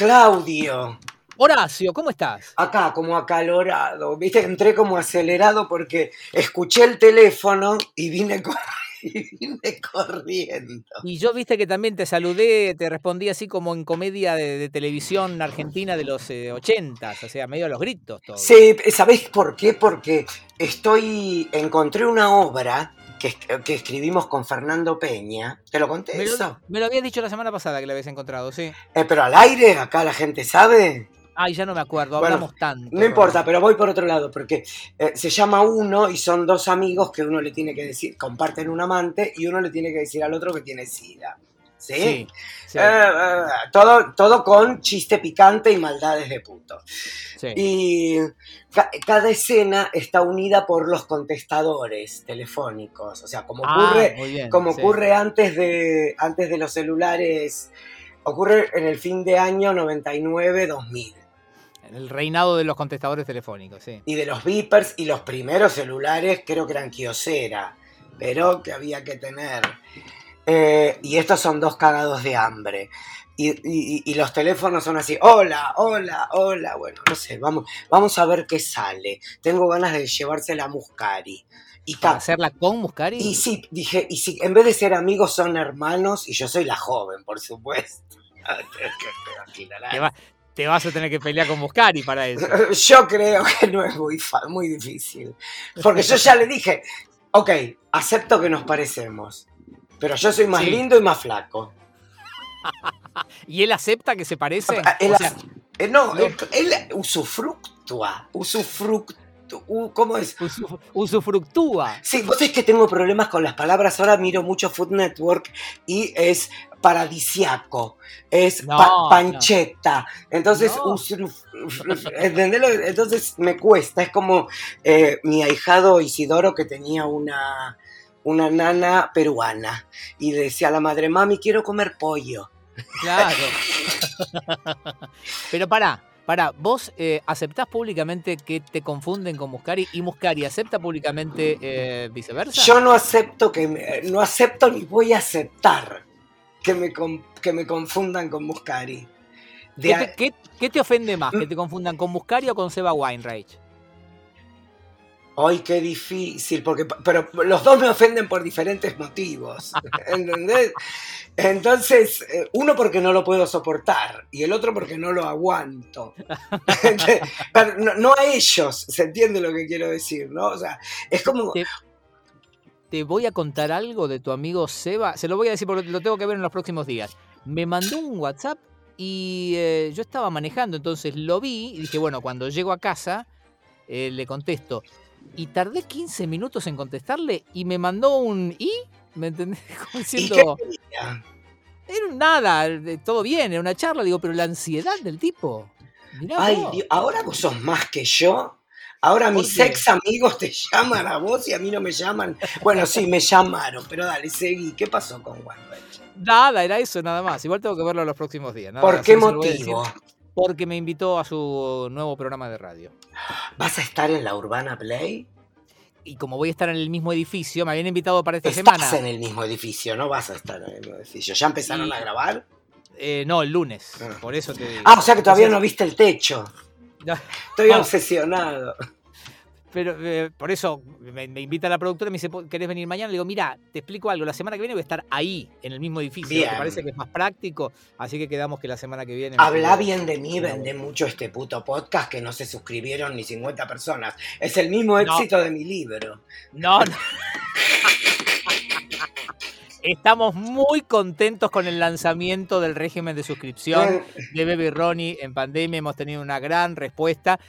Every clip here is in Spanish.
Claudio. Horacio, ¿cómo estás? Acá, como acalorado. Viste, entré como acelerado porque escuché el teléfono y vine, vine corriendo. Y yo viste que también te saludé, te respondí así como en comedia de, televisión argentina de los eh, ochentas, o sea, medio a los gritos. Todo. Sí, ¿sabés por qué? Porque estoy, encontré una obra que, escribimos con Fernando Peña. ¿Te lo conté me eso? me lo habías dicho la semana pasada que lo habías encontrado, sí. Eh, pero al aire, acá la gente sabe. Ay, ya no me acuerdo, hablamos tanto. No importa, pero voy por otro lado, porque eh, se llama uno y son dos amigos que uno le tiene que decir, comparten un amante y uno le tiene que decir al otro que tiene sida. ¿Sí? sí, eh, todo, todo con chiste picante y maldades de puto. Y cada escena está unida por los contestadores telefónicos. O sea, como ah, ocurre, como ocurre antes, de, antes de los celulares, ocurre en el fin de año 99-2000. El reinado de los contestadores telefónicos, sí. Y de los beepers y los primeros celulares creo que eran Kiosera, pero que había que tener. Eh, y estos son dos cagados de hambre. Y, los teléfonos son así, hola, hola, hola. Bueno, no sé, vamos, vamos a ver qué sale. Tengo ganas de llevársela a Muscari. Y hacerla con Muscari? Y sí, dije, y si en vez de ser amigos son hermanos, y yo soy la joven, por supuesto. te, vas a tener que pelear con Muscari para eso. Yo creo que no es muy, muy difícil. Porque yo ya le dije, ok, acepto que nos parecemos, pero yo soy más lindo y más flaco. ¿Y él acepta que se parece? Ah, eh, no, Él, usufructúa. ¿Cómo es? usufructúa. Sí, vos es que tengo problemas con las palabras. Ahora miro mucho Food Network y es paradisiaco, es pancheta. Entonces, Entonces me cuesta. Es como eh, mi ahijado Isidoro que tenía una, una nana peruana y decía a la madre, mami, quiero comer pollo. Claro. Pero pará, pará, ¿vos eh, aceptás públicamente que te confunden con Muscari y Muscari acepta públicamente eh, viceversa? Yo no acepto que no acepto ni voy a aceptar que me, que me confundan con Muscari. ¿Qué te, ofende más? ¿Que te confundan con Muscari o con Seba Weinreich? Ay, qué difícil, porque pero los dos me ofenden por diferentes motivos, ¿entendés? Entonces, eh, uno porque no lo puedo soportar y el otro porque no lo aguanto. no, a ellos, ¿se entiende lo que quiero decir? ¿no? O sea, es como... Te, voy a contar algo de tu amigo Seba, se lo voy a decir porque lo tengo que ver en los próximos días. Me mandó un WhatsApp y eh, yo estaba manejando, entonces lo vi y dije, bueno, cuando llego a casa, eh, le contesto. Y tardé 15 minutos en contestarle y me mandó un ¿y? ¿Me entendés? Como diciendo. Era nada, todo bien, era una charla, digo, pero la ansiedad del tipo. Ay, ahora vos sos más que yo. Ahora mis ex amigos te llaman a vos y a mí no me llaman. Bueno, sí, me llamaron, pero dale, seguí. ¿Qué pasó con Juan Nada, era eso, nada más. Igual tengo que verlo los próximos días. ¿Por qué motivo? Porque me invitó a su nuevo programa de radio. ¿Vas a estar en la Urbana Play? y como voy a estar en el mismo edificio, me habían invitado para esta semana. Estás en el mismo edificio, no vas a estar en el mismo edificio. ¿Ya empezaron a grabar? Eh, no, el lunes. Ah. Por eso te Ah, o sea que todavía no viste el techo. Estoy obsesionado. Pero eh, por eso me, invita la productora y me dice, ¿querés venir mañana? Le digo, mira, te explico algo. La semana que viene voy a estar ahí, en el mismo edificio. Me parece que es más práctico. Así que quedamos que la semana que viene. Habla bien de mí, vende mucho este puto podcast que no se suscribieron ni 50 personas. Es el mismo éxito de mi libro. No, no. Estamos muy contentos con el lanzamiento del régimen de suscripción de Baby Ronnie en pandemia. Hemos tenido una gran respuesta.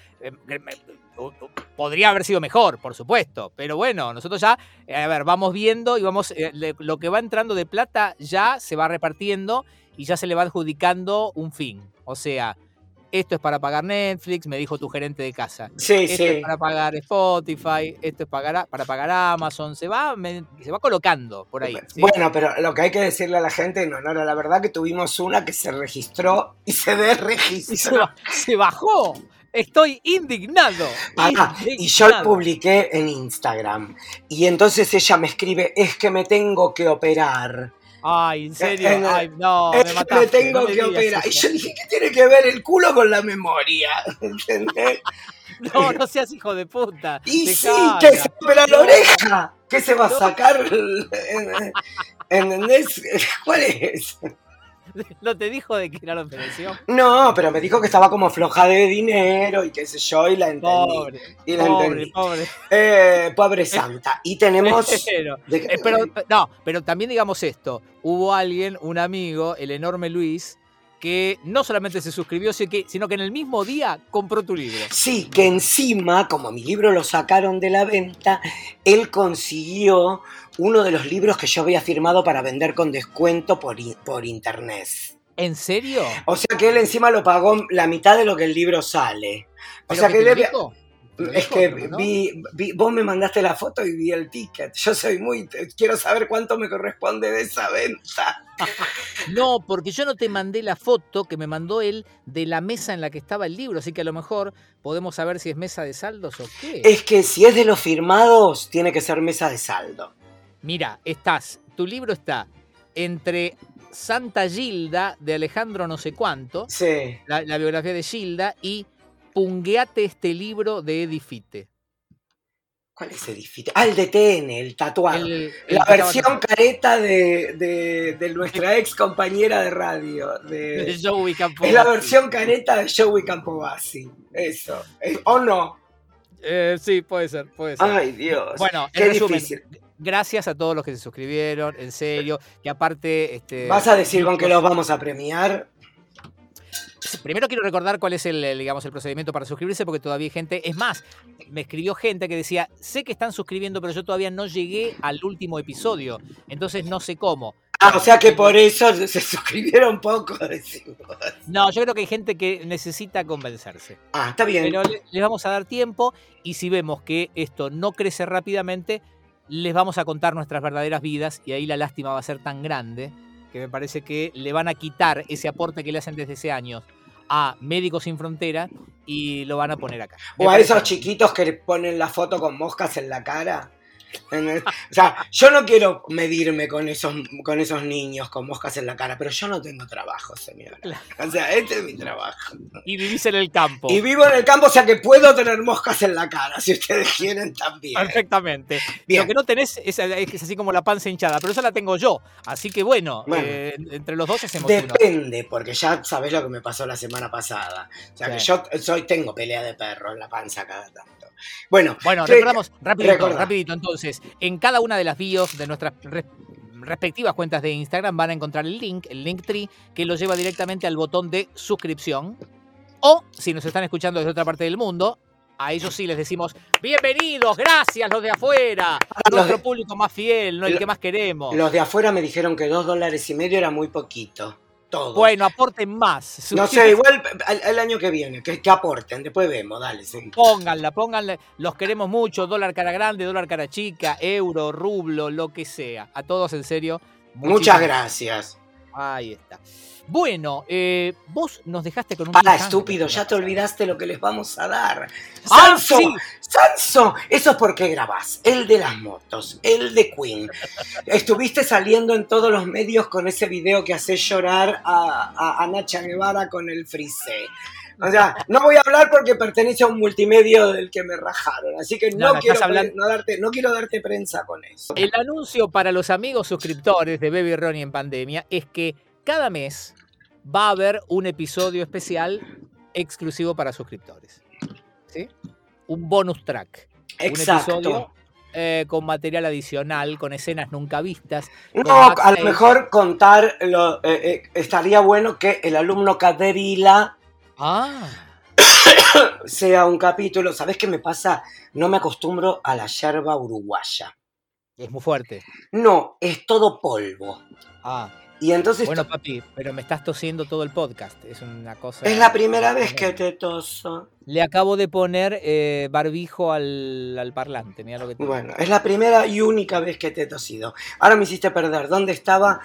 Podría haber sido mejor, por supuesto, pero bueno, nosotros ya, eh, a ver, vamos viendo y vamos, eh, lo que va entrando de plata ya se va repartiendo y ya se le va adjudicando un fin. O sea, esto es para pagar Netflix, me dijo tu gerente de casa. Sí, esto es para pagar Spotify, esto es para, para pagar Amazon, se va, se va colocando por ahí. Bueno, pero lo que hay que decirle a la gente, no, no, la verdad que tuvimos una que se registró y se desregistró. se bajó. Estoy indignado. Y yo lo publiqué en Instagram. Y entonces ella me escribe, es que me tengo que operar. Ay, en serio, Ay, no, me mataste, me tengo que operar. Y yo dije, ¿qué tiene que ver el culo con la memoria? ¿Entendés? No, no seas hijo de puta. Y sí, que se opera la oreja. ¿Qué se va a sacar? ¿Entendés? ¿Cuál es? ¿No te dijo de qué era la operación? No, pero me dijo que estaba como floja de dinero y qué sé yo, y la entendí. Pobre, y la pobre, entendí. pobre. Eh, pobre santa. Y tenemos... Pero, no, pero también digamos esto. Hubo alguien, un amigo, el enorme Luis, que no solamente se suscribió, sino que en el mismo día compró tu libro. Sí, que encima, como mi libro lo sacaron de la venta, él consiguió uno de los libros que yo había firmado para vender con descuento por, por internet. ¿En serio? O sea que él encima lo pagó la mitad de lo que el libro sale. O sea que, él... Es que vi, vos me mandaste la foto y vi el ticket. Yo soy muy. Quiero saber cuánto me corresponde de esa venta. No, porque yo no te mandé la foto que me mandó él de la mesa en la que estaba el libro. Así que a lo mejor podemos saber si es mesa de saldos o qué. Es que si es de los firmados, tiene que ser mesa de saldo. Mira, estás. Tu libro está entre Santa Gilda de Alejandro no sé cuánto. Sí. La, la biografía de Gilda y pungueate este libro de Edifite. ¿Cuál es Edifite? Ah, el de TN, el tatuado. la versión careta de, nuestra ex compañera de radio. De, Joey Es la versión careta de Joey Campobasi. Eso. ¿O no? Eh, sí, puede ser, puede ser. Ay, Dios. Bueno, Qué difícil. gracias a todos los que se suscribieron, en serio. Que aparte. Este, ¿Vas a decir con qué los vamos a premiar? Primero quiero recordar cuál es el, digamos, el procedimiento para suscribirse, porque todavía hay gente. Es más, me escribió gente que decía: Sé que están suscribiendo, pero yo todavía no llegué al último episodio. Entonces no sé cómo. Ah, o sea que por eso se suscribieron poco. No, yo creo que hay gente que necesita convencerse. Ah, está bien. Pero les vamos a dar tiempo y si vemos que esto no crece rápidamente, les vamos a contar nuestras verdaderas vidas y ahí la lástima va a ser tan grande que me parece que le van a quitar ese aporte que le hacen desde ese año a Médicos Sin Frontera y lo van a poner acá. o a esos chiquitos que ponen la foto con moscas en la cara. O sea, yo no quiero medirme con esos, con esos niños con moscas en la cara, pero yo no tengo trabajo, señora. O sea, este es mi trabajo. Y vivís en el campo. Y vivo en el campo, o sea que puedo tener moscas en la cara, si ustedes quieren también. Perfectamente. Lo que no tenés es, así como la panza hinchada, pero esa la tengo yo. Así que bueno, eh, entre los dos hacemos Depende, porque ya sabés lo que me pasó la semana pasada. O sea que yo soy, tengo pelea de perro en la panza cada tanto. Bueno, bueno recordamos rapidito, rapidito. Entonces, en cada una de las bios de nuestras respectivas cuentas de Instagram van a encontrar el link, el link tree, que lo lleva directamente al botón de suscripción. O, si nos están escuchando desde otra parte del mundo, a ellos sí les decimos, bienvenidos, gracias los de afuera, nuestro público más fiel, no el que más queremos. Los de afuera me dijeron que dos dólares y medio era muy poquito. Bueno, aporten más. No sé, igual el, año que viene, que, aporten, después vemos, dale. Pónganla, pónganla, los queremos mucho, dólar cara grande, dólar cara chica, euro, rublo, lo que sea. A todos en serio. Muchas gracias. Ahí está. Bueno, eh, vos nos dejaste con un. Para, estúpido, ya te olvidaste lo que les vamos a dar. Ah, ¡Sanso! ¡Sanso! Eso es porque grabás. El de las motos, el de Queen. Estuviste saliendo en todos los medios con ese video que hace llorar a, Nacha Guevara con el frise. O sea, no voy a hablar porque pertenece a un multimedio del que me rajaron, así que no, quiero, darte, no quiero darte prensa con eso. El anuncio para los amigos suscriptores de Baby Ronnie en pandemia es que cada mes va a haber un episodio especial exclusivo para suscriptores. ¿Sí? Un bonus track. Exacto. Un episodio eh, con material adicional, con escenas nunca vistas. No, a lo mejor contar, lo, eh, eh, estaría bueno que el alumno Caderila ah. sea un capítulo. ¿Sabes qué me pasa? No me acostumbro a la yerba uruguaya. Es muy fuerte. No, es todo polvo. Ah. Y entonces. Bueno, papi, pero me estás tosiendo todo el podcast. Es una cosa. Es la primera vez que te toso. Le acabo de poner eh, barbijo al, parlante. lo que Bueno, es la primera y única vez que te he tosido. Ahora me hiciste perder. ¿Dónde estaba?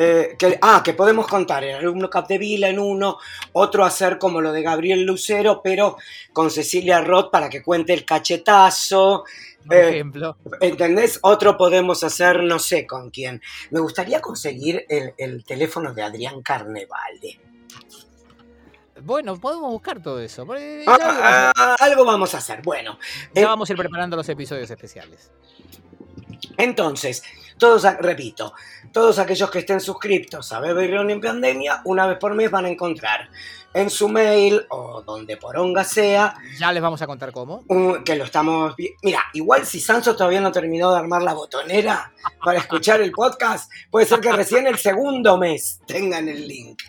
Eh, que, ah, que podemos contar el alumno Capdevila en uno, otro hacer como lo de Gabriel Lucero, pero con Cecilia Roth para que cuente el cachetazo. Por Eh, ejemplo. ¿Entendés? Otro podemos hacer, no sé con quién. Me gustaría conseguir el, el teléfono de Adrián Carnevale. Bueno, podemos buscar todo eso. Ah, ah, algo vamos a hacer. Bueno, ya eh, vamos a ir preparando los episodios especiales. Entonces, todos, repito, todos aquellos que estén suscriptos a Bebe y Ron en Pandemia, una vez por mes van a encontrar en su mail o donde poronga sea, Ya les vamos a contar cómo. un- que lo estamos... Mira, igual si Sanso todavía no terminó de armar la botonera para escuchar el podcast, puede ser que recién el segundo mes tengan el link,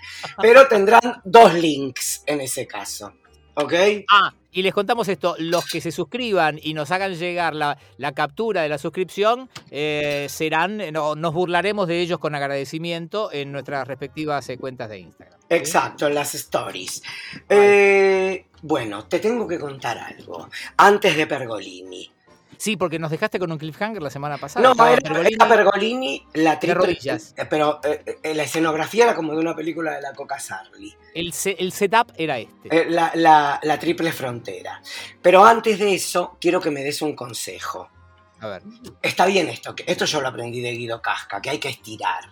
pero tendrán dos links en ese caso, ¿ok? Ah, y les contamos esto, los que se suscriban y nos hagan llegar la, la captura de la suscripción, eh, serán, no- nos burlaremos de ellos con agradecimiento en nuestras respectivas eh, cuentas de Instagram. Exacto, en las stories. Eh, bueno, te tengo que contar algo. Antes de Pergolini. Sí, porque nos dejaste con un cliffhanger la semana pasada. No, era, Pergolini. era Pergolini, la triple. eh, Pero eh, eh, la escenografía era como de una película de la Coca Sarli. el, se- el setup era este. Eh, la, la- la triple frontera. Pero antes de eso, quiero que me des un consejo. A ver. Está bien esto, que esto yo lo aprendí de Guido Casca, que hay que estirar.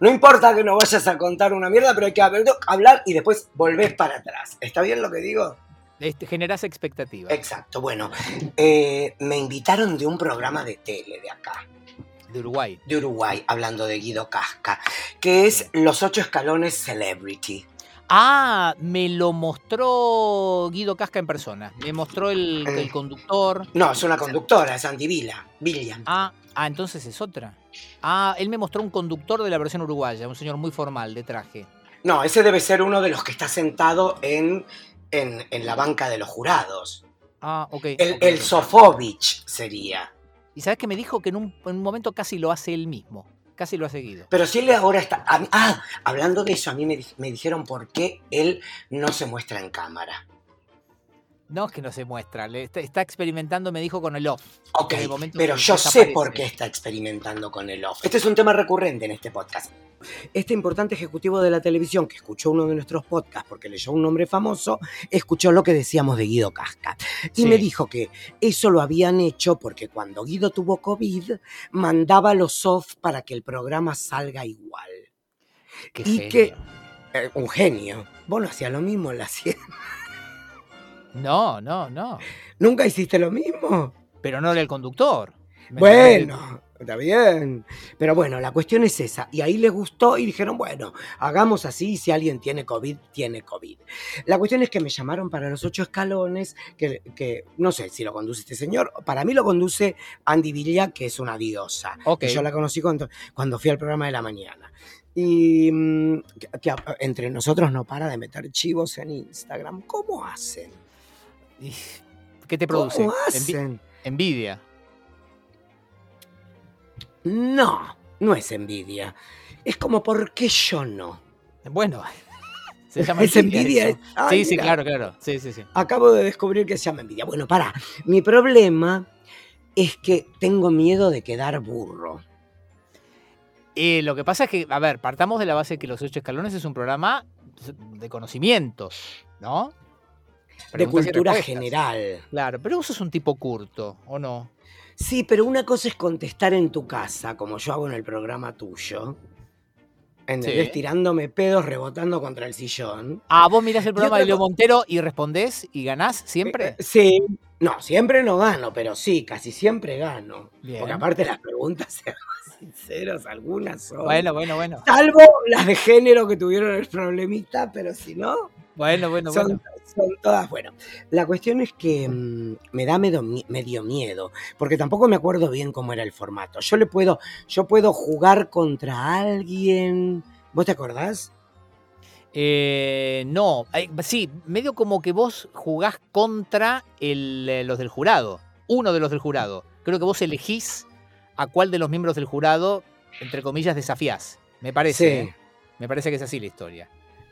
No importa que no vayas a contar una mierda, pero hay que hab- hablar y después volvés para atrás. ¿Está bien lo que digo? Este, generás expectativa Exacto, bueno, eh, me invitaron de un programa de tele de acá, de Uruguay. de Uruguay, hablando de Guido Casca, que es Los Ocho Escalones Celebrity. Ah, me lo mostró Guido Casca en persona. Me mostró el, Eh. el conductor. No, es una conductora, es Andy Vila, William. Ah, ah, entonces es otra. Ah, él me mostró un conductor de la versión uruguaya, un señor muy formal, de traje. No, ese debe ser uno de los que está sentado en, en, en la banca de los jurados. Ah, ok. El, ok, el. Sofovich sería. Y sabes que me dijo que en un, en un momento casi lo hace él mismo. Casi lo ha seguido. Pero si él ahora está... a ah, hablando de eso, a mí me, me dijeron por qué él no se muestra en cámara. No es que no se muestra, le está, está experimentando, me dijo, con el off. Ok, En el momento pero yo sé por qué está experimentando con el off. Este es un tema recurrente en este podcast. Este importante ejecutivo de la televisión que escuchó uno de nuestros podcasts porque leyó un nombre famoso, escuchó lo que decíamos de Guido Casca. Y Sí. me dijo que eso lo habían hecho porque cuando Guido tuvo COVID, mandaba los off para que el programa salga igual. Qué y genio. que- Eh, un genio. Vos no hacías lo mismo en la cien. No, no, no. ¿Nunca hiciste lo mismo? Pero no era el conductor. ¿Me Bueno, está bien. Pero bueno, la cuestión es esa. Y ahí les gustó y dijeron, bueno, hagamos así. Si alguien tiene COVID, tiene COVID. La cuestión es que me llamaron para los ocho escalones, que, que no sé si lo conduce este señor. Para mí lo conduce Andy Villa, que es una diosa. Ok. Que yo la conocí cuando, cuando fui al programa de la mañana. Y mm, que, entre nosotros no para de meter chivos en Instagram. ¿Cómo hacen? ¿Qué te produce? Envidia. No, no es envidia. Es como, ¿por qué yo no? Bueno, se llama Es envidia. Ay, Sí, sí, mira, claro, claro. Sí, sí, sí. Acabo de descubrir que se llama envidia. Bueno, para. Mi problema es que tengo miedo de quedar burro. Eh, lo que pasa es que, a ver, partamos de la base que Los Ocho Escalones es un programa de conocimientos, ¿no? De cultura general. Claro, pero vos sos un tipo curto, ¿o no? Sí, pero una cosa es contestar en tu casa, como yo hago en el programa tuyo. ¿Entendés? Sí. Tirándome pedos, rebotando contra el sillón. Ah, vos mirás el programa de Leo Montero y respondés y ganás siempre. Eh, Sí. No, siempre no gano, pero sí, casi siempre gano. Bien. Porque aparte las preguntas, seamos sinceros, algunas son. Bueno, bueno, bueno. Salvo las de género que tuvieron el problemita, pero si no, Bueno, bueno, son, bueno. son todas. Bueno, la cuestión es que mm, me da medio, medio miedo, porque tampoco me acuerdo bien cómo era el formato. Yo le puedo, yo puedo jugar contra alguien. ¿Vos te acordás? Eh, no, eh, sí, medio como que vos jugás contra el, eh, los del jurado, uno de los del jurado. Creo que vos elegís a cuál de los miembros del jurado, entre comillas, desafiás. Me parece, Sí. ¿eh? Me parece que es así la historia.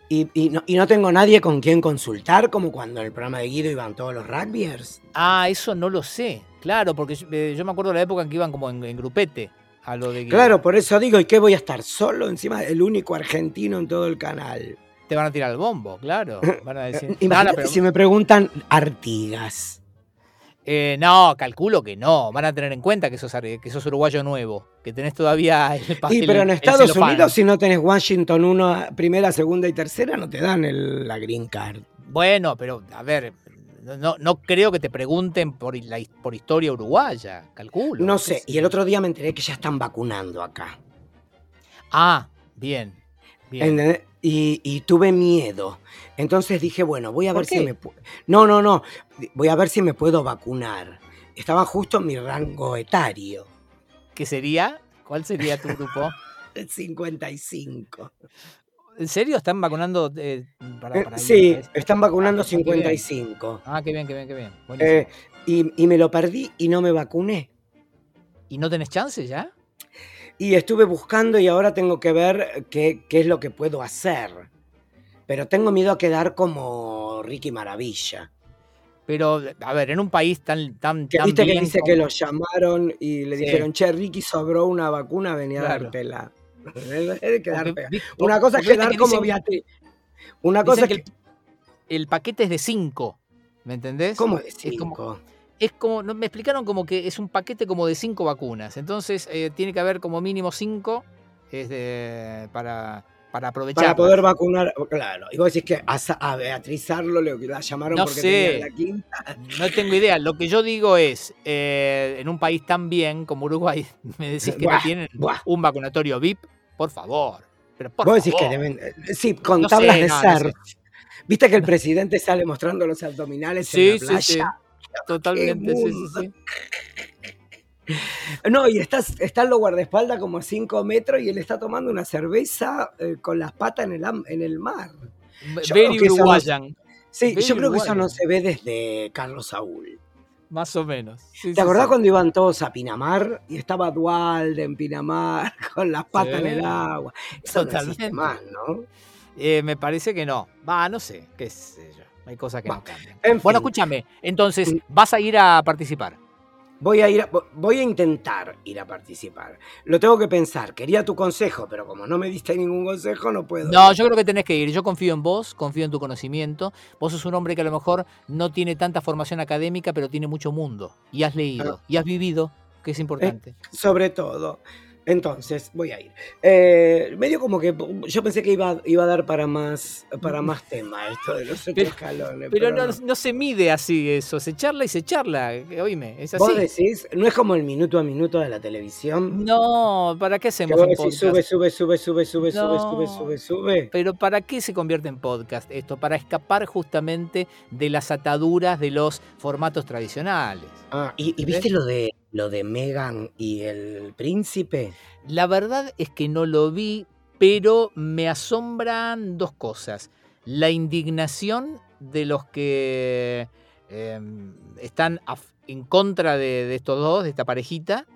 Y, y no, y no tengo nadie con quien consultar, como cuando en el programa de Guido iban todos los rugbyers. Ah, eso no lo sé. Claro, porque yo, eh, yo me acuerdo de la época en que iban como en, en grupete. a lo de Claro, por eso digo, ¿y qué voy a estar solo encima? El único argentino en todo el canal. Te van a tirar el bombo, claro. Van a decir, Imagínate si me preguntan Artigas. Eh, no, calculo que no. Van a tener en cuenta que sos, que sos uruguayo nuevo, que tenés todavía el Sí, pero en Estados Unidos, si no tenés Washington 1, primera, segunda y tercera, no te dan la green card. Bueno, pero a ver, no, no creo que te pregunten por, la, por historia uruguaya, calculo. No sé, y el otro día me enteré que ya están vacunando acá. Ah, bien. Bien. Y, tuve miedo. Entonces dije, bueno, voy a ver si me No, no, no. Voy a ver si me puedo vacunar. Estaba justo en mi rango etario. ¿Qué sería? ¿Cuál sería tu grupo? 55. ¿En serio están vacunando eh, para, eh, Sí, están vacunando 55. Ah, qué bien, qué bien, qué bien. Eh, y, y, me lo perdí y no me vacuné. ¿Y no tenés chance ya? Y estuve buscando y ahora tengo que ver qué, qué es lo que puedo hacer. Pero tengo miedo a quedar como Ricky Maravilla. Pero, a ver, en un país tan, tan, que viste que dice que lo llamaron y le dijeron, che, Ricky sobró una vacuna, venía a dártela. Una cosa es quedar como Beatriz. Una cosa que, el, paquete es de 5, ¿me entendés? ¿Cómo de 5? Es como, me explicaron como que es un paquete como de 5 vacunas. Entonces eh, tiene que haber como mínimo 5 para, para aprovechar. Para poder vacunar, claro. Y vos decís que a, Beatriz Arlo le, la llamaron porque tenía la quinta. No tengo idea. Lo que yo digo es, eh, en un país tan bien como Uruguay, me decís que no tienen un vacunatorio VIP, por favor. Pero por vos decís que deben. Eh, sí, con tablas de ser. Viste que el presidente sale mostrando los abdominales en la playa. Sí, sí. Totalmente, sí, sí, sí. No, y está, está en lo guardaespaldas como a 5 metros y él está tomando una cerveza eh, con las patas en el, en el mar. Very Uruguayan. sí, yo creo que eso no se ve desde Carlos Saúl. Más o menos. ¿Te acordás cuando iban todos a Pinamar y estaba Dualde en Pinamar con las patas en el agua? Eso Totalmente. más, ¿no? Eh, me parece que no. Va, no sé, qué sé yo. Hay cosas que no cambian. Bueno, escúchame. Entonces, ¿vas a ir a participar? Voy a ir, voy a intentar ir a participar. Lo tengo que pensar. Quería tu consejo, pero como no me diste ningún consejo, no puedo. No, yo creo que tenés que ir. Yo confío en vos, confío en tu conocimiento. Vos sos un hombre que a lo mejor no tiene tanta formación académica, pero tiene mucho mundo. Y has leído, ah. y has vivido, que es importante. Eh, sobre todo. Entonces, voy a ir. Eh, medio como que yo pensé que iba, iba a dar para más, para más tema esto de los otros escalones. Pero, no, no. se mide así eso, se charla y se charla, eh, oíme. Vos decís, no es como el minuto a minuto de la televisión. No, ¿para qué hacemos que vos Sube, sube, sube, sube, sube, sube, sube, sube, sube. Pero ¿para qué se convierte en podcast esto? Para escapar justamente de las ataduras de los formatos tradicionales. Ah, y viste lo de lo de Megan y el príncipe? La verdad es que no lo vi, pero me asombran dos cosas. La indignación de los que em, están en contra de, estos dos, de esta parejita,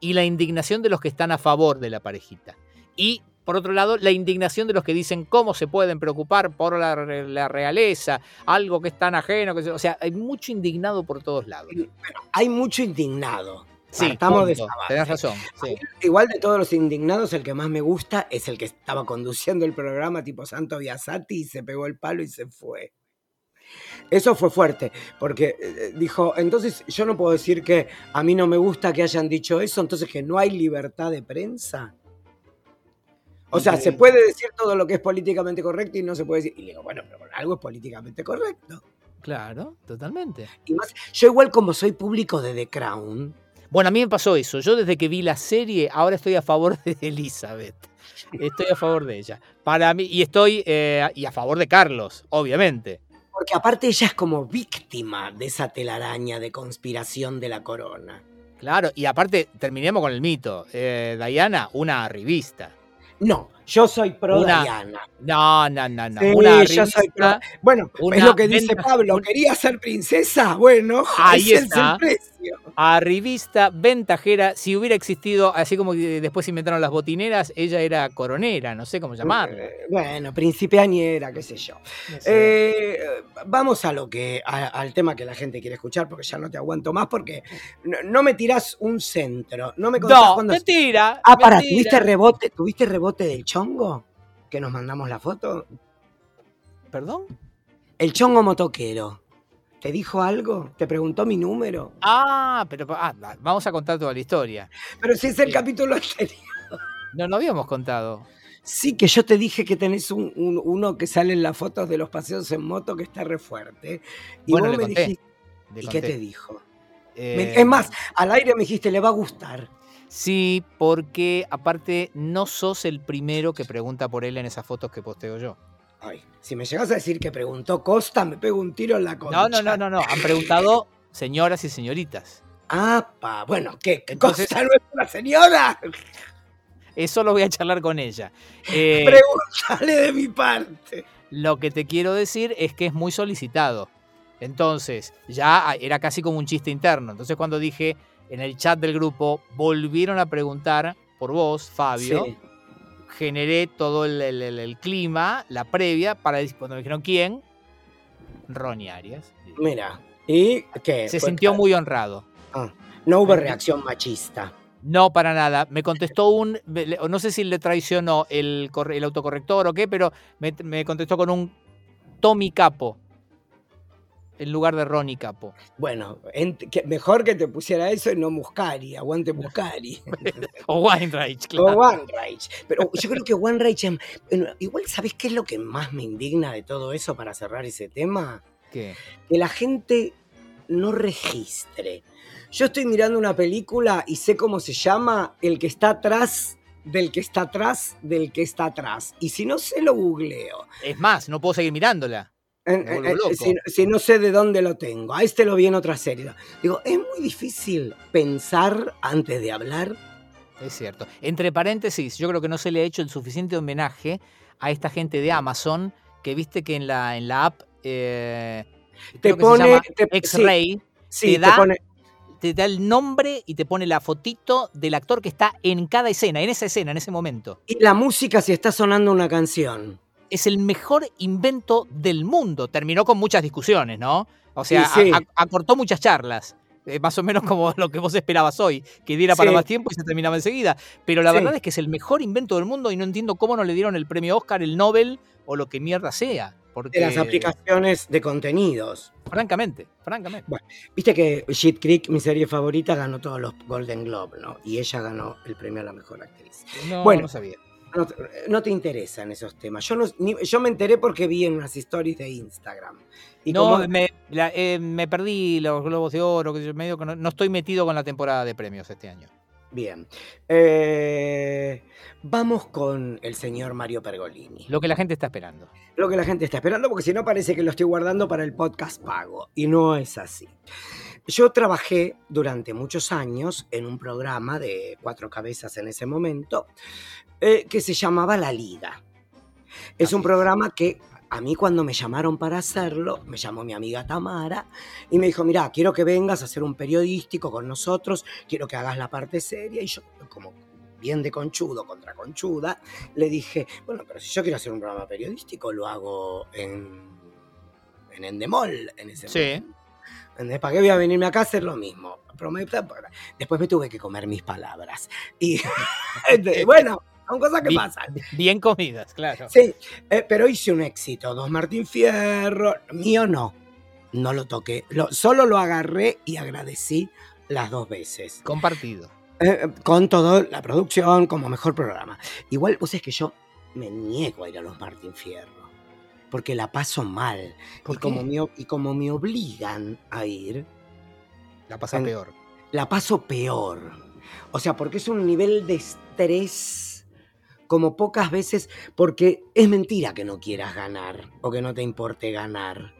y la indignación de los que están a favor de la parejita. Y por otro lado, la indignación de los que dicen cómo se pueden preocupar por la, realeza, algo que es tan ajeno. Que o sea, hay mucho indignado por todos lados. Hay mucho indignado. Sí, estamos de tenés razón. Igual de todos los indignados, el que más me gusta es el que estaba conduciendo el programa tipo Santo Biasati y se pegó el palo y se fue. Eso fue fuerte, porque eh, dijo, entonces yo no puedo decir que a mí no me gusta que hayan dicho eso, entonces que no hay libertad de prensa. O sea, se puede decir todo lo que es políticamente correcto y no se puede decir. Y digo, bueno, pero algo es políticamente correcto. Claro, totalmente. Y más, yo igual como soy público de The Crown. Bueno, a mí me pasó eso. Yo desde que vi la serie, ahora estoy a favor de Elizabeth. Estoy a favor de ella. Para mí, y estoy eh, y a favor de Carlos, obviamente. Porque aparte ella es como víctima de esa telaraña de conspiración de la corona. Claro, y aparte, terminemos con el mito. Eh, Diana, una revista. No, yo soy pro Diana. No, no, no, no. una yo soy pro. Bueno, es lo que dice Pablo. ¿Quería ser princesa? Bueno, ahí está. el precio. A revista ventajera, si hubiera existido, así como después inventaron las botineras, ella era coronera, no sé cómo llamarla. Eh, bueno, principianiera, qué sé yo. Eh, vamos a lo que, al tema que la gente quiere escuchar, porque ya no te aguanto más, porque no, me tirás un centro. No me contás no, mentira. Ah, para, ¿tuviste rebote, ¿tuviste rebote del chongo? Que nos mandamos la foto. ¿Perdón? El chongo motoquero. ¿Te dijo algo? ¿Te preguntó mi número? Ah, pero ah, vamos a contar toda la historia. Pero si es el capítulo anterior. No, no habíamos contado. Sí, que yo te dije que tenés un, uno que sale en las fotos de los paseos en moto que está re fuerte. Y bueno, vos me dijiste. ¿Y qué te dijo? Eh, es más, al aire me dijiste, le va a gustar. Sí, porque aparte no sos el primero que pregunta por él en esas fotos que posteo yo. Ay, si me llegas a decir que preguntó Costa, me pego un tiro en la concha. No, no, no, no, no. Han preguntado señoras y señoritas. Ah, pa. bueno, ¿qué? Costa no es una señora? Eso lo voy a charlar con ella. Eh, Pregúntale de mi parte. Lo que te quiero decir es que es muy solicitado. Entonces, ya era casi como un chiste interno. Entonces, cuando dije en el chat del grupo, volvieron a preguntar por vos, Fabio. Sí generé todo el, clima, la previa, para cuando me dijeron quién, Ronnie Arias. Mira, ¿y qué? Se sintió muy honrado. Ah, no hubo reacción machista. No, para nada. Me contestó un, no sé si le traicionó el, el autocorrector o qué, pero me, me contestó con un Tommy Capo en lugar de Ronnie Capo. Bueno, mejor que te pusiera eso y no Muscari, aguante Muscari. o Weinreich, claro. O Weinreich. Pero yo creo que Weinreich, em, igual, ¿sabes qué es lo que más me indigna de todo eso para cerrar ese tema? ¿Qué? Que la gente no registre. Yo estoy mirando una película y sé cómo se llama el que está atrás del que está atrás del que está atrás. Y si no sé, lo googleo. Es más, no puedo seguir mirándola. Si, no sé de dónde lo tengo. A este lo vi en otra serie. Digo, es muy difícil pensar antes de hablar. Es cierto. Entre paréntesis, yo creo que no se le ha hecho el suficiente homenaje a esta gente de Amazon que viste que en la, en la app eh, te pone X-Ray, te, da, te da el nombre y te pone la fotito del actor que está en cada escena, en esa escena, en ese momento. Y la música si está sonando una canción es el mejor invento del mundo. Terminó con muchas discusiones, ¿no? O sea, acortó muchas charlas. Eh, más o menos como lo que vos esperabas hoy, que diera para más tiempo y se terminaba enseguida. Pero la verdad es que es el mejor invento del mundo y no entiendo cómo no le dieron el premio Oscar, el Nobel o lo que mierda sea. Porque... De las aplicaciones de contenidos. Francamente, francamente. Bueno, viste que Shit Creek, mi serie favorita, ganó todos los Golden Globe, ¿no? Y ella ganó el premio a la mejor actriz. No, bueno, no sabía no, te interesan esos temas. Yo, yo me enteré porque vi en unas stories de Instagram. Y no, eh, me, perdí los Globos de Oro, medio que no, estoy metido con la temporada de premios este año. Bien. Eh, vamos con el señor Mario Pergolini. Lo que la gente está esperando. Lo que la gente está esperando, porque si no parece que lo estoy guardando para el podcast pago. Y no es así. Yo trabajé durante muchos años en un programa de cuatro cabezas en ese momento, eh, que se llamaba La Liga. Es un programa que a mí cuando me llamaron para hacerlo, me llamó mi amiga Tamara y me dijo, mira, quiero que vengas a hacer un periodístico con nosotros, quiero que hagas la parte seria. Y yo, como bien de conchudo contra conchuda, le dije, bueno, pero si yo quiero hacer un programa periodístico, lo hago en, en Endemol, en ese sí. ¿Para qué voy a venirme acá a hacer lo mismo? Después me tuve que comer mis palabras. Y bueno, son cosas que pasan. Bien comidas, claro. Sí, eh, pero hice un éxito. Dos Martín Fierro, mío no. No lo toqué. solo lo agarré y agradecí las dos veces. Compartido. Eh, con toda la producción como mejor programa. Igual, vos es que yo me niego a ir a los Martín Fierro. Porque la paso mal. y, como me, y como me obligan a ir. La pasa peor. La paso peor. O sea, porque es un nivel de estrés como pocas veces, porque es mentira que no quieras ganar o que no te importe ganar.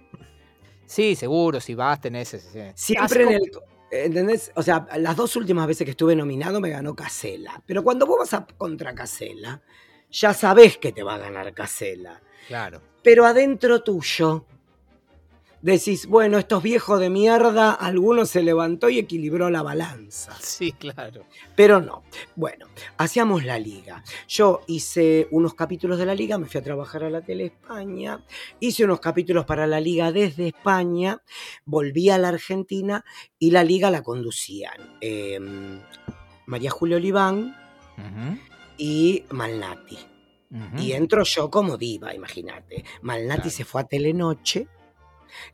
Sí, seguro, si vas tenés ese... Siempre en el... ¿Entendés? O sea, las dos últimas veces que estuve nominado me ganó Casela. Pero cuando vos vas a contra Casela, ya sabés que te va a ganar Casela. Claro. Pero adentro tuyo decís, bueno, estos viejos de mierda, alguno se levantó y equilibró la balanza. Sí, claro. Pero no. Bueno, hacíamos la liga. Yo hice unos capítulos de la liga, me fui a trabajar a la Tele España, hice unos capítulos para la liga desde España, volví a la Argentina y la liga la conducían em, María Julia Oliván y Malnati. Y entro yo como diva, imagínate. Malnati se fue a Telenoche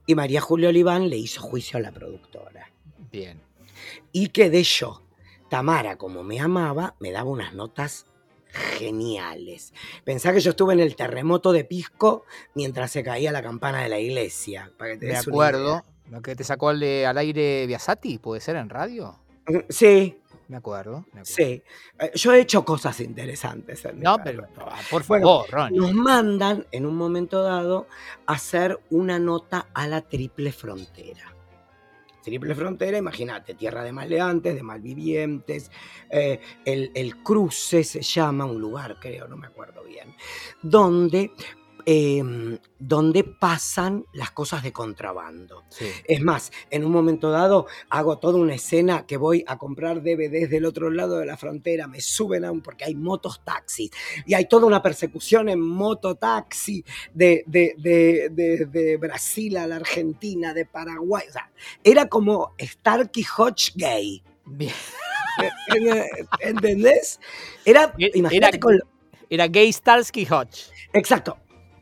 y María Julia Oliván le hizo juicio a la productora. Bien. Y quedé yo. Tamara, como me amaba, me daba unas notas geniales. Pensá que yo estuve en el terremoto de Pisco mientras se caía la campana de la iglesia. Para que te acuerdo. Lo que te sacó al, aire Biasati, ¿puede ser en radio? Sí, me acuerdo, Sí, eh, yo he hecho cosas interesantes. no, pero por favor, Ronnie. Nos mandan en un momento dado a hacer una nota a la triple frontera. Triple frontera, imagínate, tierra de maleantes, de malvivientes, eh, el, el, cruce se llama, un lugar creo, no me acuerdo bien, donde Em, donde pasan las cosas de contrabando. Es más, en un momento dado hago toda una escena que voy a comprar DVDs del otro lado de la frontera, me suben a un, porque hay motos taxis y hay toda una persecución en mototaxi de, de, de, de, Brasil a la Argentina, de Paraguay. era como Starkey Hodge gay. ¿Entendés? Era, imagínate era, era gay Starsky Hodge. Exacto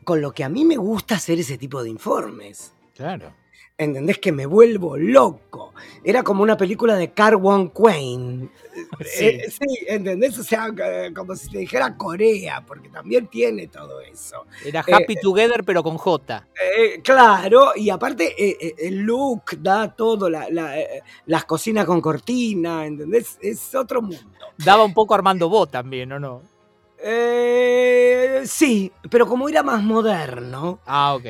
con lo que a mí me gusta hacer ese tipo de informes. Claro. ¿Entendés? Que me vuelvo loco. Era como una película de Carwon Quain. Sí. Eh, sí. ¿entendés? O sea, eh, como si te dijera Corea, porque también tiene todo eso. Era Happy eh, Together, pero con J. claro, y aparte el look da todo, las cocinas con cortina, ¿entendés? Es otro mundo. Daba un poco Armando Bo también, ¿o no? Eh, sí, pero como era más moderno. Ah, ok.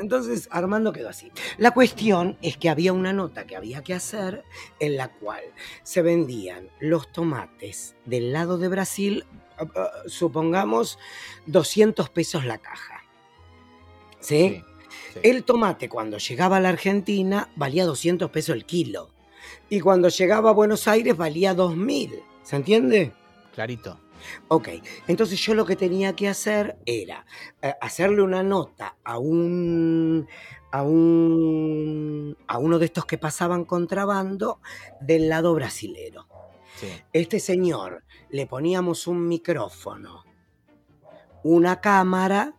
Entonces Armando quedó así. La cuestión es que había una nota que había que hacer en la cual se vendían los tomates del lado de Brasil, ah, supongamos 200 pesos la caja. ¿Sí? El tomate cuando llegaba a la Argentina valía 200 pesos el kilo. Y cuando llegaba a Buenos Aires valía 2000. ¿Se entiende? Clarito. Ok, entonces yo lo que tenía que hacer era eh, hacerle una nota a un, a un a uno de estos que pasaban contrabando del lado brasilero. Este señor le poníamos un micrófono, una cámara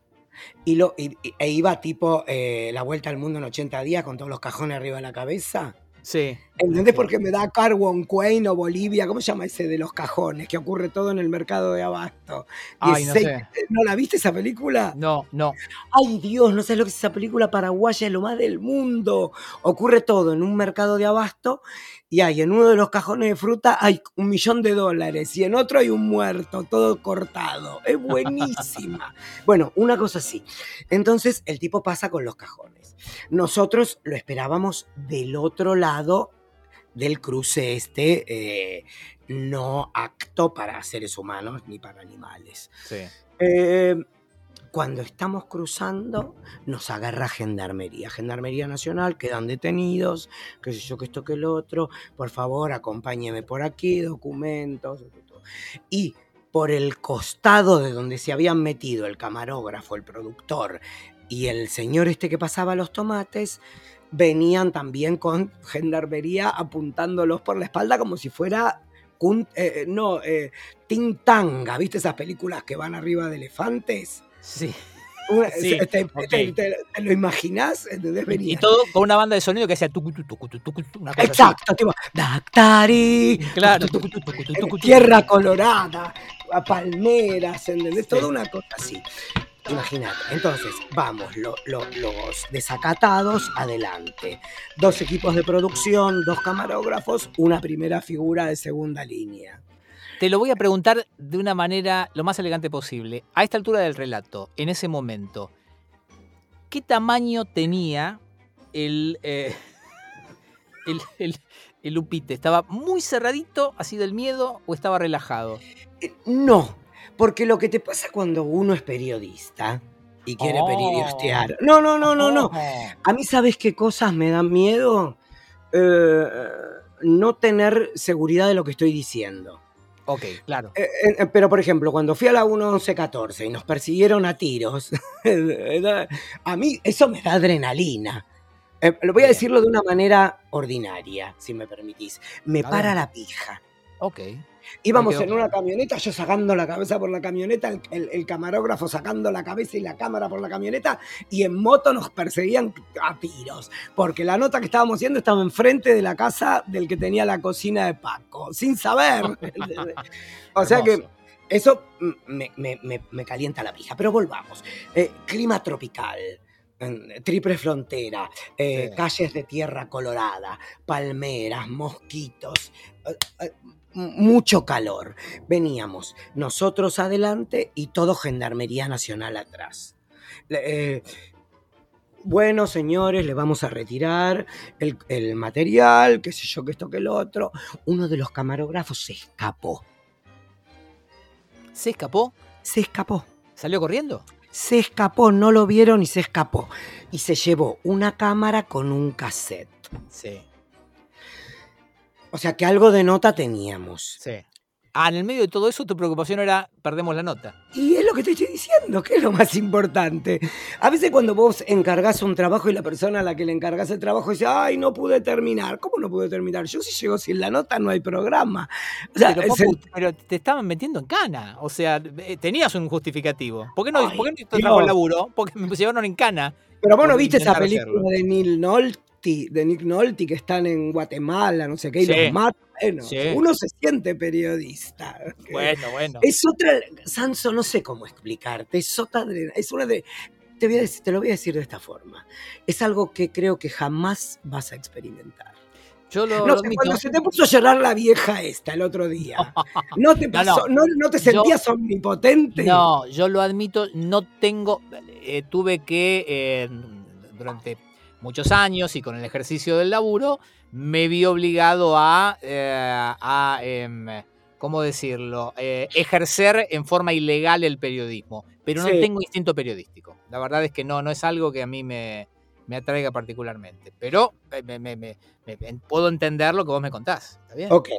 y lo, e iba tipo eh, la vuelta al mundo en 80 días con todos los cajones arriba de la cabeza. Sí. ¿Entendés? Porque me da Carwon Quain o Bolivia, ¿cómo se llama ese de los cajones? Que ocurre todo en el mercado de abasto. Ay, no, sé. ¿No la viste esa película? No, no. Ay, Dios, no sé lo que es esa película paraguaya, es lo más del mundo. Ocurre todo en un mercado de abasto y hay en uno de los cajones de fruta hay un millón de dólares y en otro hay un muerto, todo cortado. Es buenísima. bueno, una cosa así. Entonces el tipo pasa con los cajones. Nosotros lo esperábamos del otro lado del cruce este, eh, no acto para seres humanos ni para animales. Eh, cuando estamos cruzando, nos agarra Gendarmería. Gendarmería Nacional, quedan detenidos, qué sé yo, que esto, que el otro. Por favor, acompáñeme por aquí, documentos. Y por el costado de donde se habían metido el camarógrafo, el productor, y el señor este que pasaba los tomates venían también con gendarmería apuntándolos por la espalda como si fuera eh, eh, no eh, Tintanga, ¿viste esas películas que van arriba de elefantes? Sí. te, lo imaginas? Y todo con una banda de sonido que hacía Exacto, tipo Dactari, claro, tierra colorada, palmeras, ¿entendés? Toda una cosa así. Imagínate. Entonces, vamos, los desacatados, adelante. Dos equipos de producción, dos camarógrafos, una primera figura de segunda línea. Te lo voy a preguntar de una manera lo más elegante posible. A esta altura del relato, en ese momento, ¿qué tamaño tenía el, eh, el, el, el Lupite? ¿Estaba muy cerradito, así del miedo, o estaba relajado? Eh, no, porque lo que te pasa cuando uno es periodista y quiere oh. No, no, no, no, no. Oh. A mí, ¿sabes qué cosas me dan miedo? Eh, no tener seguridad de lo que estoy diciendo. Ok, claro. Eh, eh, pero, por ejemplo, cuando fui a la 1114 y nos persiguieron a tiros, a mí eso me da adrenalina. lo voy a decirlo de una manera ordinaria, si me permitís. Me para la pija. Ok. Íbamos en una camioneta, yo sacando la cabeza por la camioneta, el, camarógrafo sacando la cabeza y la cámara por la camioneta, y en moto nos perseguían a tiros, porque la nota que estábamos haciendo estaba enfrente de la casa del que tenía la cocina de Paco, sin saber. o sea que eso me, calienta la pija. Pero volvamos. Eh, clima tropical triple frontera, eh, calles de tierra colorada, palmeras, mosquitos, eh, mucho calor. Veníamos nosotros adelante y todo Gendarmería Nacional atrás. Eh, bueno, señores, le vamos a retirar el, material, qué sé yo, que esto, que el otro. Uno de los camarógrafos se escapó. ¿Se escapó? Se escapó. ¿Salió corriendo? Se escapó, no lo vieron y se escapó. Y se llevó una cámara con un cassette. Sí. O sea que algo de nota teníamos. Sí. Ah, en el medio de todo eso tu preocupación era perdemos la nota. Y es lo que te estoy diciendo, que es lo más importante. A veces cuando vos encargas un trabajo y la persona a la que le encargas el trabajo dice, ay, no pude terminar. ¿Cómo no pude terminar? Yo si llego sin la nota no hay programa. pero, te estaban metiendo en cana. O sea, eh, tenías un justificativo. ¿Por qué no, ¿por qué no el laburo? Porque me llevaron en cana. Pero vos no viste esa película de Neil Nolte de Nick Nolte que están en Guatemala, no sé qué, y los matan. Bueno, uno se siente periodista. Bueno, bueno. Es otra, Sanso, no sé cómo explicarte, es otra, es una de, te, voy a decir, te lo voy a decir de esta forma, es algo que creo que jamás vas a experimentar. Yo lo, no, cuando se te puso a llorar la vieja esta el otro día, ¿no te, pasó, no, te sentías omnipotente? No, yo lo admito, no tengo, eh, tuve que, eh, durante muchos años y con el ejercicio del laburo, me vi obligado a, eh, em, ¿cómo decirlo?, eh, ejercer en forma ilegal el periodismo. Pero no tengo instinto periodístico. La verdad es que no, no es algo que a mí me, atraiga particularmente. Pero me, puedo entender lo que vos me contás. ¿Está bien? Ok.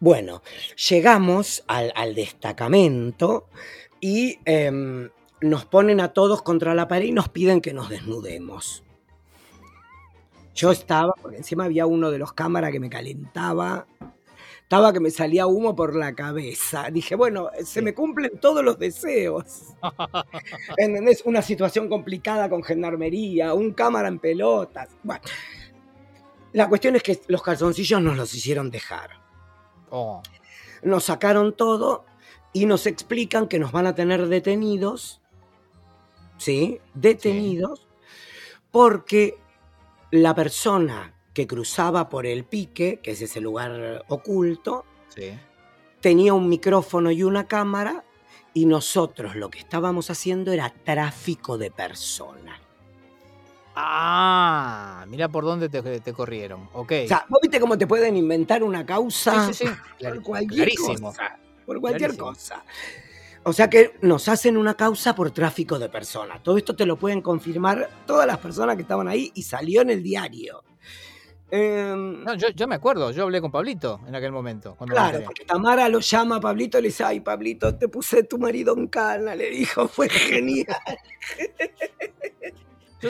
Bueno, llegamos al, destacamento y em, nos ponen a todos contra la pared y nos piden que nos desnudemos. Yo estaba, porque encima había uno de los cámaras que me calentaba. Estaba que me salía humo por la cabeza. Dije, bueno, se me cumplen todos los deseos. ¿Entendés? Una situación complicada con gendarmería, un cámara en pelotas. Bueno, la cuestión es que los calzoncillos nos los hicieron dejar. Oh. Nos sacaron todo y nos explican que nos van a tener detenidos. ¿Sí? Detenidos. Porque la persona que cruzaba por el pique, que es ese lugar oculto, tenía un micrófono y una cámara y nosotros lo que estábamos haciendo era tráfico de personas. Ah, mira por dónde te, corrieron. Ok. O sea, ¿vos viste cómo te pueden inventar una causa sí, sí, sí. por cualquier cosa? Por cualquier cosa. O sea que nos hacen una causa por tráfico de personas. Todo esto te lo pueden confirmar todas las personas que estaban ahí y salió en el diario. Em, no, yo, me acuerdo, yo hablé con Pablito en aquel momento. claro, porque Tamara lo llama a Pablito y le dice, ay Pablito, te puse tu marido en cana, le dijo, fue genial.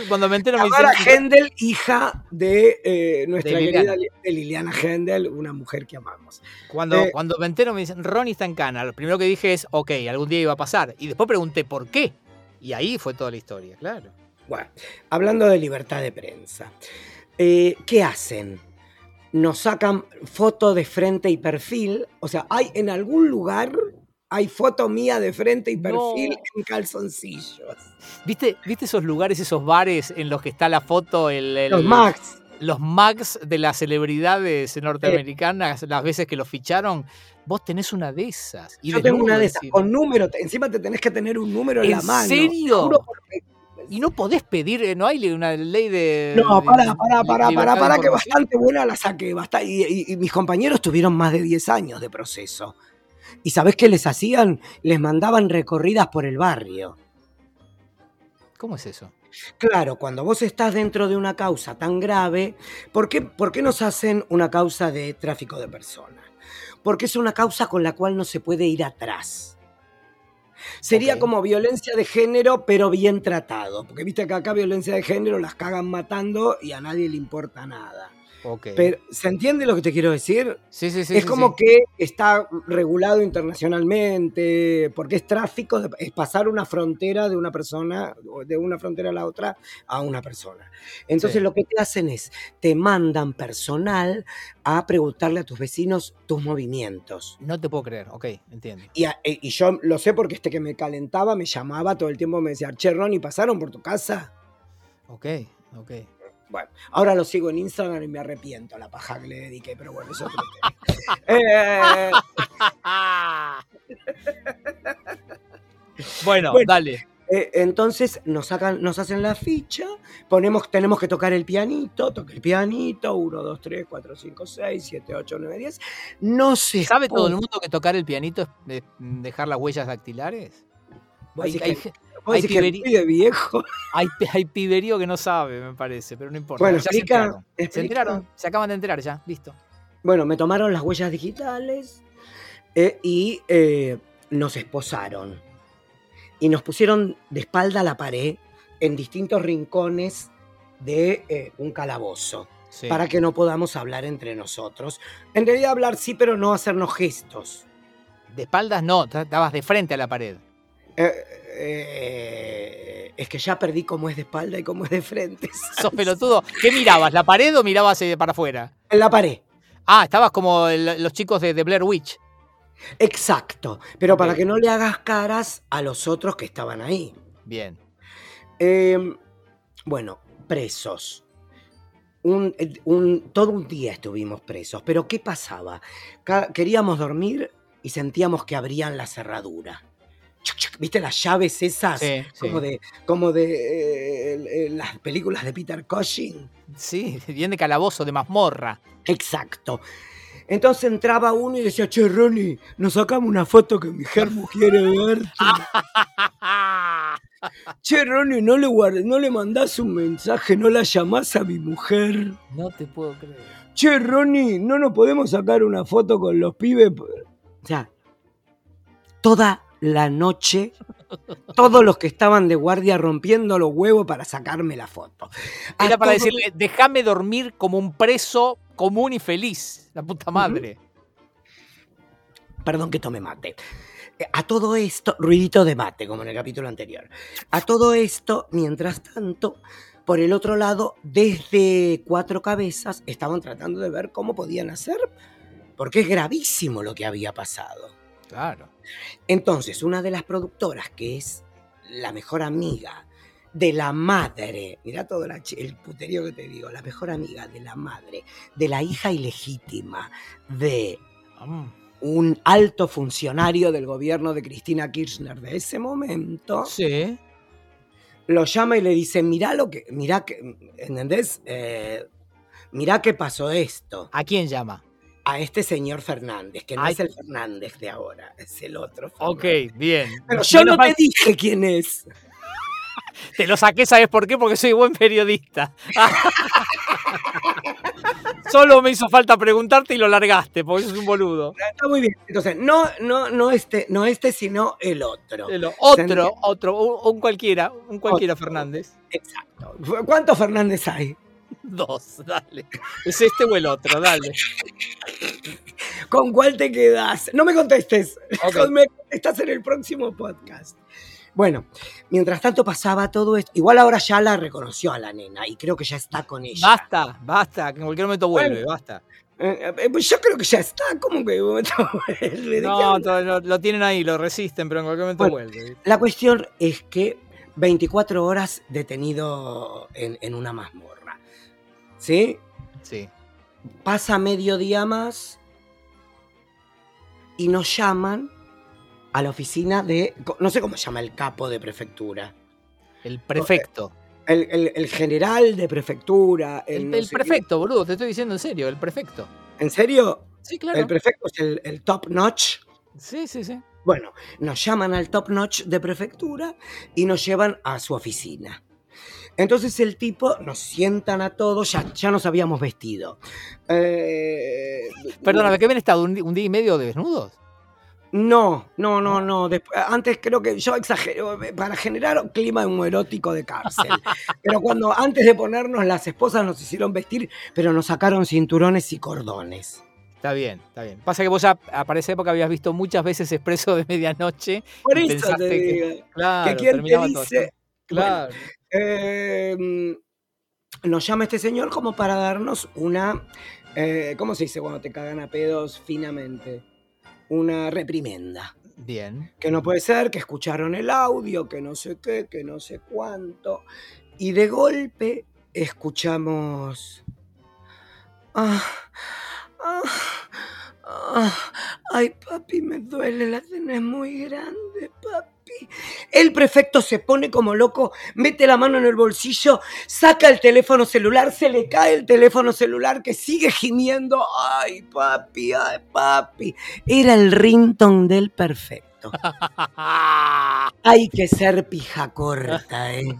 Cuando me entero Tamara Hendel, hija de eh, nuestra querida Liliana Hendel, una mujer que amamos. Cuando, eh, cuando me entero me dicen, Ronnie está en cana, lo primero que dije es, ok, algún día iba a pasar. Y después pregunté por qué. Y ahí fue toda la historia, claro. Bueno, hablando de libertad de prensa. Eh, ¿Qué hacen? Nos sacan foto de frente y perfil. O sea, hay en algún lugar hay foto mía de frente y perfil en calzoncillos. ¿Viste, ¿Viste esos lugares, esos bares en los que está la foto? El, los Max. Los Max de las celebridades norteamericanas, las veces que los ficharon. Vos tenés una de esas. Y Yo tengo una de esas, con número. Encima te tenés que tener un número en, la mano. ¿En serio? Y no podés pedir, eh, no hay una ley de. No, para, para, para, para, para, que bastante buena la saqué. y, mis compañeros tuvieron más de 10 años de proceso. ¿Y sabés qué les hacían? Les mandaban recorridas por el barrio. ¿Cómo es eso? Claro, cuando vos estás dentro de una causa tan grave, ¿por qué, por qué nos hacen una causa de tráfico de personas? Porque es una causa con la cual no se puede ir atrás. Sería como violencia de género, pero bien tratado. Porque viste que acá violencia de género las cagan matando y a nadie le importa nada. Pero, ¿se entiende lo que te quiero decir? sí, sí, sí. es sí, como sí. que está regulado internacionalmente, porque es tráfico, de- es pasar una frontera de una persona, de una frontera a la otra, a una persona. Entonces Sí. lo que te hacen es, te mandan personal a preguntarle a tus vecinos tus movimientos. No te puedo creer. Ok, entiendo. Y, a- e- y yo lo sé porque este que me calentaba me llamaba todo el tiempo, me decía, che, Ronnie, ¿pasaron por tu casa? Ok, ok. Bueno, ahora lo sigo en Instagram y me arrepiento la paja que le dediqué, pero bueno, eso. Eh, bueno, Bueno. dale. Eh, entonces nos sacan, nos hacen la ficha, ponemos, tenemos que tocar el pianito, toca el pianito, 1, 2, 3, 4, 5, 6, 7, 8, 9, 10. No se ¿Sabe todo el mundo que tocar el pianito es de- dejar las huellas dactilares? Hay, hay que- hay decís que viejo. hay pi- hay piberío que no sabe, me parece, pero no importa. Bueno, ya se explica- enteraron. Se explica. enteraron, se acaban de enterar ya, listo. Bueno, me tomaron las huellas digitales eh, y eh, nos esposaron. Y nos pusieron de espalda a la pared en distintos rincones de eh, un calabozo. Sí. para que no podamos hablar entre nosotros. En realidad hablar sí, pero no hacernos gestos. De espaldas no, estabas de frente a la pared. Eh, eh, es que ya perdí cómo es de espalda y cómo es de frente. Sos pelotudo. ¿Qué mirabas? ¿La pared o mirabas eh, para afuera? En la pared. Ah, estabas como el- los chicos de, de Blair Witch. Exacto. Pero para que no le hagas caras a los otros que estaban ahí. Bien. Eh, bueno, presos. Un, un- todo un día estuvimos presos. Pero ¿qué pasaba? Queríamos dormir y sentíamos que abrían la cerradura. ¿Viste las llaves esas? Sí, sí. Como de, como de eh, las películas de Peter Cushing. Sí, bien de calabozo, de mazmorra. Exacto. Entonces entraba uno y decía, che, Ronnie, nos sacamos una foto que mi germo quiere ver. Che, Ronnie, no le, guard- no le mandás un mensaje, no la llamás a mi mujer. No te puedo creer. Che, Ronnie, no nos podemos sacar una foto con los pibes. O sea, toda la noche, todos los que estaban de guardia rompiendo los huevos para sacarme la foto. A Era para decirle, déjame dormir como un preso común y feliz. La puta madre. Perdón que tome mate. Eh, A todo esto, ruidito de mate, como en el capítulo anterior. A todo esto, mientras tanto, por el otro lado, desde cuatro cabezas, estaban tratando de ver cómo podían hacer, porque es gravísimo lo que había pasado. Claro. Entonces, una de las productoras, que es la mejor amiga de la madre, mira todo la el puterío que te digo, la mejor amiga de la madre, de la hija ilegítima de Mm. un alto funcionario del gobierno de Cristina Kirchner de ese momento, Sí. lo llama y le dice, mirá lo que, mirá que, ¿entendés? Eh, mirá que pasó esto ¿A quién llama? A este señor Fernández, que no Ay. es el Fernández de ahora, es el otro. Ok, Fernández. bien. Pero yo Menos no te dije quién es. Te lo saqué, ¿sabes por qué? Porque soy buen periodista. Solo me hizo falta preguntarte y lo largaste, porque sos un boludo. Está muy bien. Entonces, no, no, no este, no este, sino el otro. El ¿Se Otro, otro, un, un cualquiera, un cualquiera Otro. Fernández. Exacto. ¿Cuántos Fernández hay? Dos, dale. ¿Es este o el otro? Dale. ¿Con cuál te quedas? No me contestes. Ok. Me contestas en el próximo podcast. Bueno, mientras tanto pasaba todo esto. Igual ahora ya la reconoció a la nena y creo que ya está con ella. Basta, basta, que en cualquier momento vuelve, Bueno. basta. Eh, eh, pues yo creo que ya está. ¿Cómo que momento vuelve? ¿De qué No, lo, lo tienen ahí, lo resisten, pero en cualquier momento Bueno. vuelve. La cuestión es que 24 horas detenido en, en una mazmorra. ¿Sí? Sí. Pasa medio día más y nos llaman a la oficina de. No sé cómo se llama el capo de prefectura. El prefecto. El, el- el general de prefectura. El, El, no el sé qué. prefecto, boludo, te estoy diciendo en serio, el prefecto. ¿En serio? Sí, claro. El prefecto es el, el top notch. Sí, sí, sí. Bueno, nos llaman al top notch de prefectura y nos llevan a su oficina. Entonces el tipo nos sientan a todos, ya, ya nos habíamos vestido. Eh, Perdona, ¿qué habían estado? ¿Un, día y medio desnudos? No, no, no, no. antes creo que yo exagero eh, para generar un clima homoerótico de cárcel. pero cuando antes de ponernos las esposas nos hicieron vestir, pero nos sacaron cinturones y cordones. Está bien, está bien. Pasa que vos ya para esa época habías visto muchas veces Expreso de Medianoche. Por eso te digo. claro, que quien te dice, Claro. Em, nos llama este señor como para darnos una, eh, ¿cómo se dice cuando te cagan a pedos finamente? Una reprimenda. Bien. Que no puede ser, que escucharon el audio, que no sé qué, que no sé cuánto. Y de golpe escuchamos... Ah, ah, ah, ay, papi, me duele, la cena muy grande, papi. El prefecto se pone como loco, mete la mano en el bolsillo, saca el teléfono celular, se le cae el teléfono celular que sigue gimiendo. Ay, papi, ay, papi. Era el rington del perfecto. Hay que ser pija corta, ¿eh?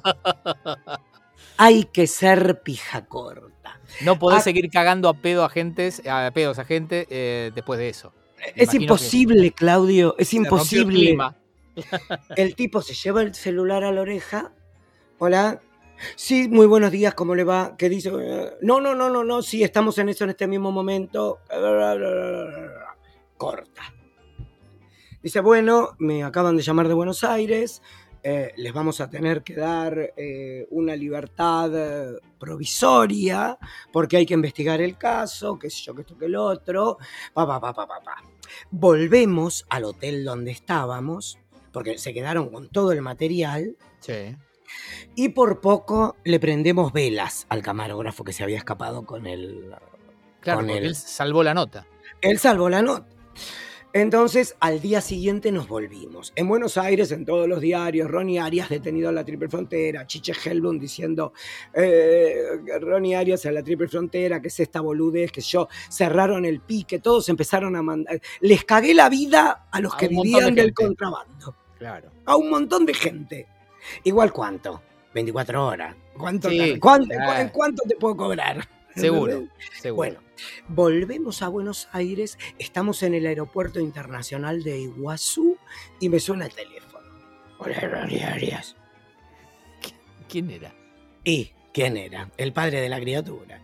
Hay que ser pija corta. No podés seguir cagando a pedo a agentes, a pedos a gente eh, después de eso. es imposible, Claudio, es imposible. El tipo se lleva el celular a la oreja. Hola. Sí, muy buenos días, ¿cómo le va? ¿Qué dice? No, no, no, no, no, sí, estamos en eso en este mismo momento. Corta. Dice, bueno, me acaban de llamar de Buenos Aires, eh, les vamos a tener que dar eh, una libertad eh, provisoria porque hay que investigar el caso, qué sé yo, que esto, que el otro. Pa, pa, pa, pa, pa, pa. Volvemos al hotel donde estábamos porque se quedaron con todo el material. Sí. Y por poco le prendemos velas al camarógrafo que se había escapado con el. Claro, él salvó la nota. Él salvó la nota. Entonces, al día siguiente nos volvimos. En Buenos Aires, en todos los diarios, Ronnie Arias detenido en la Triple Frontera, Chiche Helblum diciendo, eh, Ronnie Arias en la Triple Frontera, que es esta boludez, que yo, cerraron el pique, todos empezaron a mandar... Les cagué la vida a los que vivían del contrabando. Claro. A un montón de gente. Igual cuánto, 24 horas. ¿Cuánto, ¿cuánto, ¿En cuánto te puedo cobrar? Seguro, seguro. Bueno, volvemos a Buenos Aires, estamos en el aeropuerto internacional de Iguazú y me suena el teléfono. Hola, Arias. ¿Quién era? ¿Y quién era? El padre de la criatura.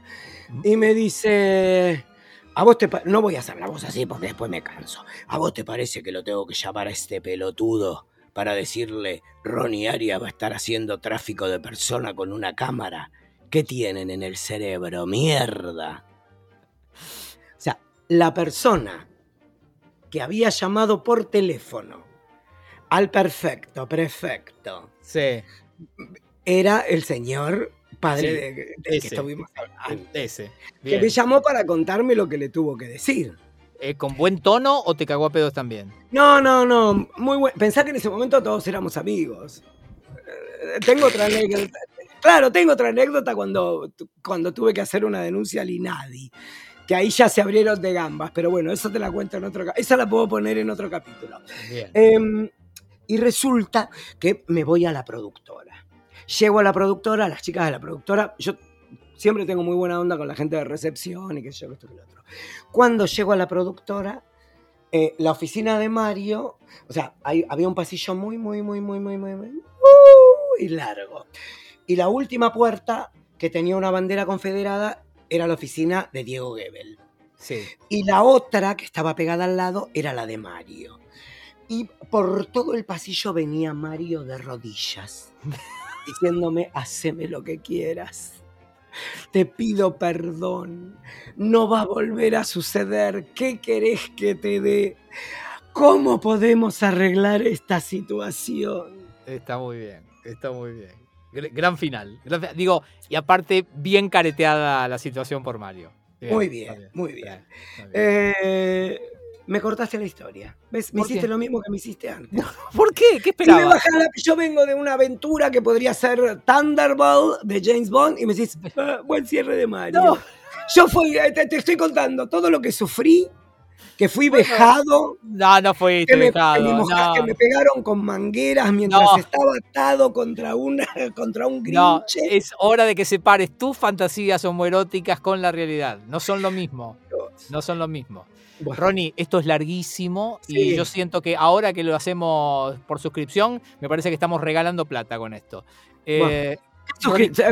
Mm. Y me dice, a vos te no voy a hacer la voz así porque después me canso. ¿A vos te parece que lo tengo que llamar a este pelotudo para decirle Ronnie Arias va a estar haciendo tráfico de persona con una cámara? ¿Qué tienen en el cerebro? Mierda. O sea, la persona que había llamado por teléfono al perfecto, prefecto, sí. era el señor padre de, que estuvimos hablando. Ese. Que me llamó para contarme lo que le tuvo que decir. Eh, ¿Con buen tono o te cagó a pedos también? No, no, no. Muy buen. Pensá que en ese momento todos éramos amigos. Eh, tengo otra anécdota. Claro, tengo otra anécdota cuando, cuando tuve que hacer una denuncia al INADI, que ahí ya se abrieron de gambas, pero bueno, eso te la cuento en otro Esa la puedo poner en otro capítulo. Em, y resulta que me voy a la productora. Llego a la productora, las chicas de la productora, yo siempre tengo muy buena onda con la gente de recepción y sé yo, esto y lo otro. Cuando llego a la productora, eh, la oficina de Mario, o sea, había un pasillo muy, muy, muy, muy, muy, muy, muy, muy largo. Y la última puerta que tenía una bandera confederada era la oficina de Diego Gebel. Sí. Y la otra que estaba pegada al lado era la de Mario. Y por todo el pasillo venía Mario de rodillas, diciéndome, haceme lo que quieras. Te pido perdón. No va a volver a suceder. ¿Qué querés que te dé? ¿Cómo podemos arreglar esta situación? Está muy bien, está muy bien. Gran final. Digo, y aparte, bien careteada la situación por Mario. muy bien, muy bien. Eh, me cortaste la historia. ¿Ves? Me hiciste lo mismo que me hiciste antes. ¿Por qué? ¿Qué esperabas? yo vengo de una aventura que podría ser Thunderbolt de James Bond y me decís, ah, buen cierre de Mario. Yo fui, eh, te, estoy contando todo lo que sufrí que fui vejado. No, no fuiste que me, vejado. Que me, pegaron con mangueras mientras estaba atado contra, una, contra un grinche. No, es hora de que separes tus fantasías homoeróticas con la realidad. No son lo mismo. No son lo mismo. Ronnie, esto es larguísimo y yo siento que ahora que lo hacemos por suscripción, me parece que estamos regalando plata con esto. Eh,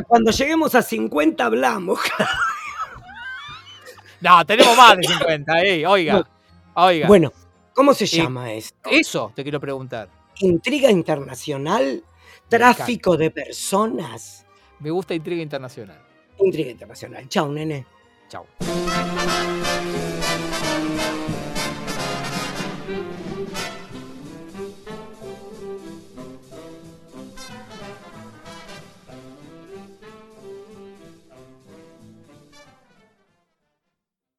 cuando lleguemos a 50 hablamos. no, tenemos más de 50, eh, oiga. Oiga. Bueno, ¿cómo se llama esto? Eso te quiero preguntar. Intriga internacional, tráfico de personas. Me gusta intriga internacional. Intriga internacional. Chao, nene. Chao.